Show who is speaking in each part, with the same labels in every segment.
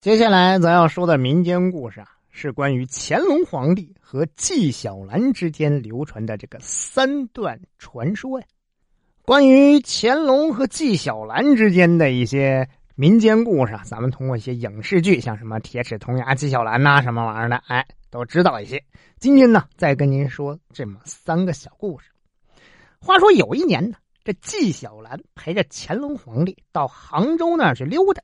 Speaker 1: 接下来咱要说的民间故事啊，是关于乾隆皇帝和纪晓岚之间流传的这个三段传说呀。关于乾隆和纪晓岚之间的一些民间故事啊，咱们通过一些影视剧，像什么《铁齿铜牙纪晓岚》呐，什么玩意儿的，哎，都知道一些。今天呢，再跟您说这么三个小故事。话说有一年呢，这纪晓岚陪着乾隆皇帝到杭州那儿去溜达。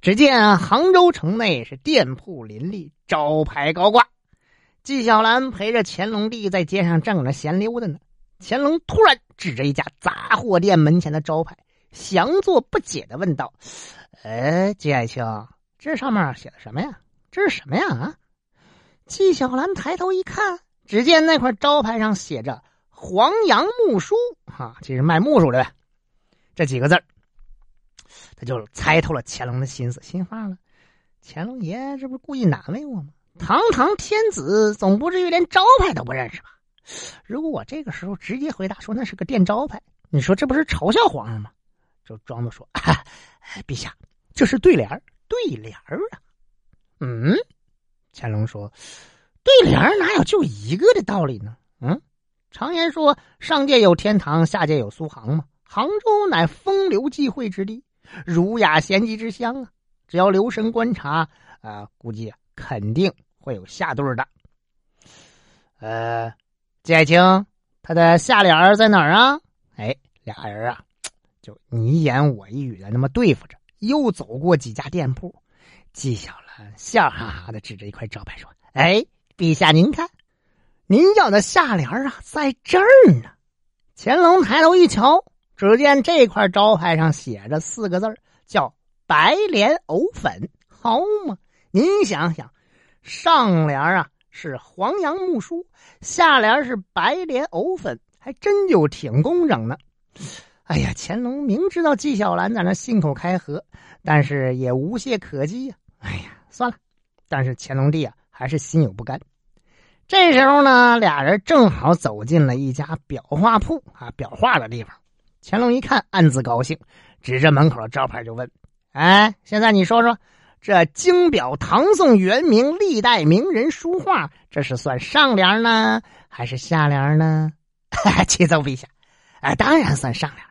Speaker 1: 只见杭州城内是店铺林立，招牌高挂。纪晓岚陪着乾隆帝在街上正着闲溜达呢。乾隆突然指着一家杂货店门前的招牌，详作不解的问道：“哎，纪爱卿，这上面写的什么呀？这是什么呀？”啊！纪晓岚抬头一看，只见那块招牌上写着“黄杨木梳”，哈，这是卖木梳的呗。这几个字他就猜透了乾隆的心思，心话了：乾隆爷这不是故意难为我吗？堂堂天子，总不至于连招牌都不认识吧？如果我这个时候直接回答说那是个店招牌，你说这不是嘲笑皇上吗？就装作说：“陛下，这是对联对联啊。”嗯，乾隆说：“对联哪有就一个的道理呢？嗯，常言说上界有天堂，下界有苏杭嘛。杭州乃风流际会之地。”儒雅贤集之乡啊，只要留神观察啊，估计肯定会有下对的。呃，纪爱卿，他的下联在哪儿啊？哎，俩人啊，就你一言我一语的那么对付着。又走过几家店铺，纪晓岚笑哈哈的指着一块招牌说：“哎，陛下您看，您要的下联啊，在这儿呢。”乾隆抬头一瞧。只见这块招牌上写着四个字叫“白莲藕粉”，好嘛？您想想，上联啊是黄杨木书，下联是白莲藕粉，还真就挺工整的。哎呀，乾隆明知道纪晓岚在那信口开河，但是也无懈可击呀。哎呀，算了。但是乾隆帝啊，还是心有不甘。这时候呢，俩人正好走进了一家裱画铺啊，裱画的地方。乾隆一看，暗自高兴，指着门口的招牌就问：“哎，现在你说说，这精表唐宋元明历代名人书画，这是算上联呢，还是下联呢？”启奏陛下，哎，当然算上联。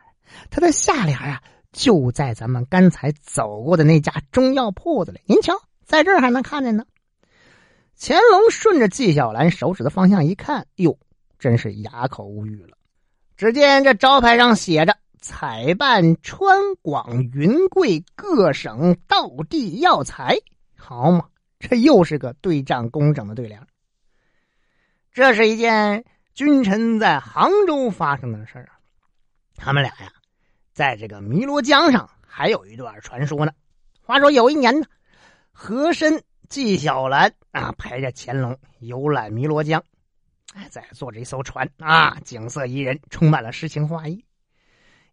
Speaker 1: 他的下联啊，就在咱们刚才走过的那家中药铺子里。您瞧，在这儿还能看见呢。乾隆顺着纪晓岚手指的方向一看，哟，真是哑口无语了。只见这招牌上写着“采办川广云贵各省道地药材”，好嘛，这又是个对仗工整的对联。这是一件君臣在杭州发生的事儿啊。他们俩呀，在这个汨罗江上还有一段传说呢。话说有一年呢，和珅、纪晓岚啊陪着乾隆游览汨罗江。哎，在坐着一艘船啊，景色宜人，充满了诗情画意。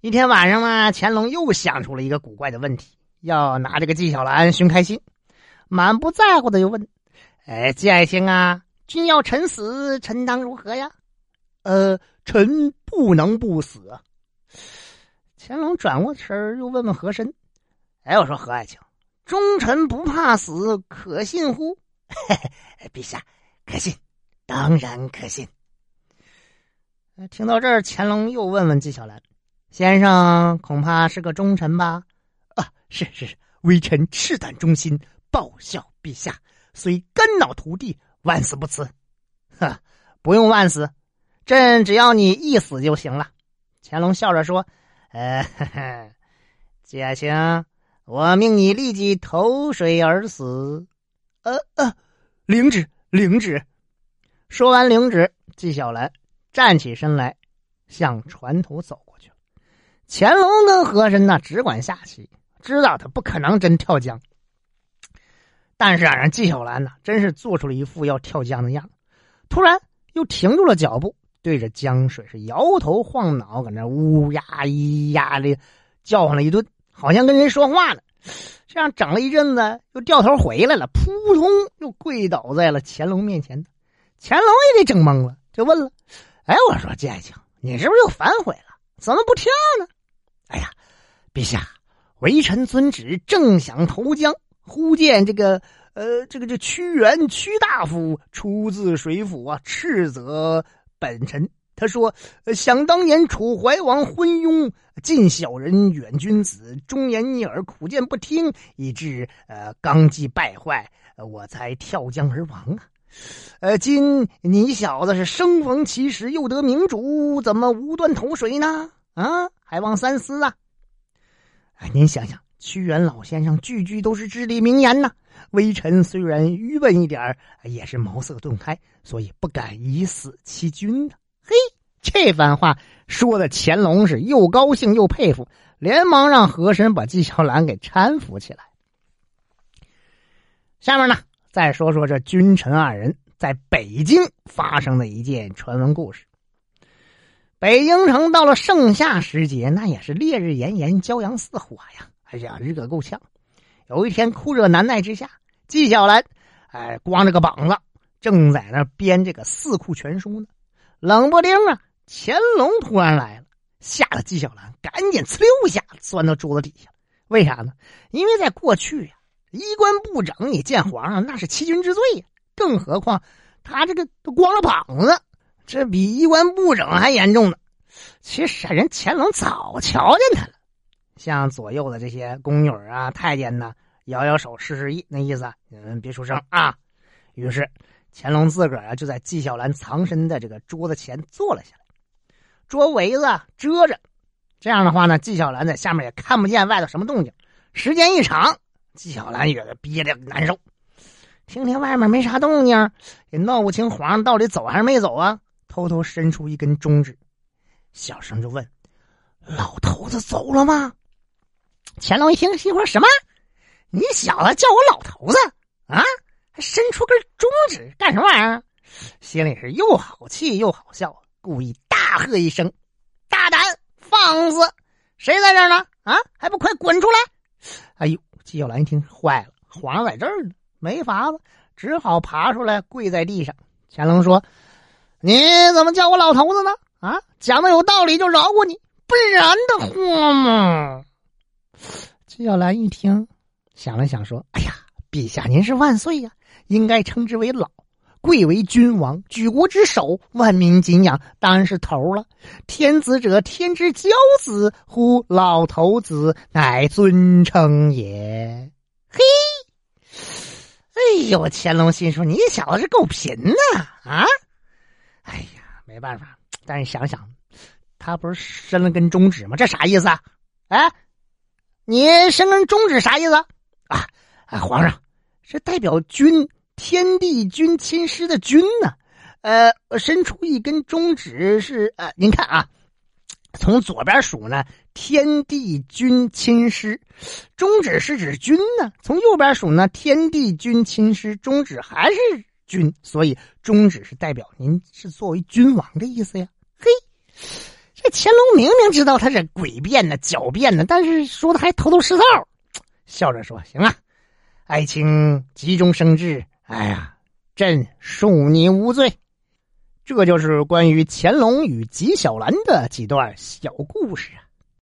Speaker 1: 一天晚上呢，乾隆又想出了一个古怪的问题，要拿这个纪晓岚寻开心，满不在乎的就问：“哎，纪爱卿啊，君要臣死，臣当如何呀？”“呃，臣不能不死。”乾隆转过身又问问和珅：“哎，我说和爱卿，忠臣不怕死，可信乎？”“ 嘿嘿，陛下，可信。”当然可信。听到这儿，乾隆又问问纪晓岚：“先生恐怕是个忠臣吧？”“啊，是是是，微臣赤胆忠心，报效陛下，虽肝脑涂地，万死不辞。”“哈，不用万死，朕只要你一死就行了。”乾隆笑着说：“呃，纪爱卿，我命你立即投水而死。”“呃呃，领旨，领旨。”说完领旨，纪晓岚站起身来，向船头走过去。乾隆跟和珅呢，只管下棋，知道他不可能真跳江。但是啊，让纪晓岚呢，真是做出了一副要跳江的样子。突然又停住了脚步，对着江水是摇头晃脑，搁那乌呀咿呀的叫唤了一顿，好像跟人说话呢。这样整了一阵子，又掉头回来了，扑通又跪倒在了乾隆面前。乾隆也给整懵了，就问了：“哎，我说纪爱卿，你是不是又反悔了？怎么不跳呢？”“哎呀，陛下，微臣遵旨，正想投江，忽见这个呃，这个这屈原屈大夫出自水府啊，斥责本臣。他说：“想当年楚怀王昏庸，近小人远君子，忠言逆耳，苦谏不听，以致呃纲纪败坏，我才跳江而亡啊。呃，今你小子是生逢其时，又得明主，怎么无端投水呢？啊，还望三思啊！哎，您想想，屈原老先生句句都是至理名言呐。微臣虽然愚笨一点也是茅塞顿开，所以不敢以死欺君呢。”嘿，这番话说的乾隆是又高兴又佩服，连忙让和珅把纪晓岚给搀扶起来。下面呢，再说说这君臣二人在北京发生的一件传闻故事。北京城到了盛夏时节，那也是烈日炎炎，骄阳似火呀！哎呀，热够呛。有一天酷热难耐之下，纪晓岚哎光着个膀子，正在那编这个《四库全书》呢。冷不丁啊！乾隆突然来了，吓得纪晓岚赶紧呲溜一下钻到桌子底下。为啥呢？因为在过去呀，衣冠不整，你见皇上那是欺君之罪呀。更何况他这个都光着膀子，这比衣冠不整还严重呢。其实人乾隆早瞧见他了，向左右的这些宫女啊、太监呢摇摇手示示意，那意思你们别出声啊。于是。乾隆自个儿啊，就在纪晓岚藏身的这个桌子前坐了下来，桌围子遮着，这样的话呢，纪晓岚在下面也看不见外头什么动静。时间一长，纪晓岚也憋得难受，听听外面没啥动静，也闹不清皇上到底走还是没走啊。偷偷伸出一根中指，小声就问：“老头子走了吗？”乾隆一听，心说：“什么？你小子叫我老头子啊？”还伸出根中指干什么玩意儿？心里是又好气又好笑，故意大喝一声：“大胆放肆！谁在这儿呢？啊，还不快滚出来！”哎呦，纪晓岚一听坏了，皇上在这儿呢，没法子，只好爬出来跪在地上。乾隆说：“你怎么叫我老头子呢？啊，讲的有道理就饶过你，不然的话嘛。”纪晓岚一听，想了想说：“哎呀，陛下您是万岁呀！”应该称之为老，贵为君王，举国之首，万民敬仰，当然是头了。天子者，天之骄子乎？老头子乃尊称也。嘿，哎呦！乾隆心说：“你小子是够贫呐！啊，哎呀，没办法。但是想想，他不是伸了根中指吗？这啥意思啊？哎，你伸根中指啥意思啊？啊，皇上，这代表君。”天地君亲师的君呢？呃，伸出一根中指是呃，您看啊，从左边数呢，天地君亲师，中指是指君呢。从右边数呢，天地君亲师，中指还是君，所以中指是代表您是作为君王的意思呀。嘿，这乾隆明明知道他是诡辩的、狡辩的，但是说的还头头是道，笑着说：“行啊，爱卿急中生智。”哎呀，朕恕你无罪。这就是关于乾隆与纪晓岚的几段小故事啊。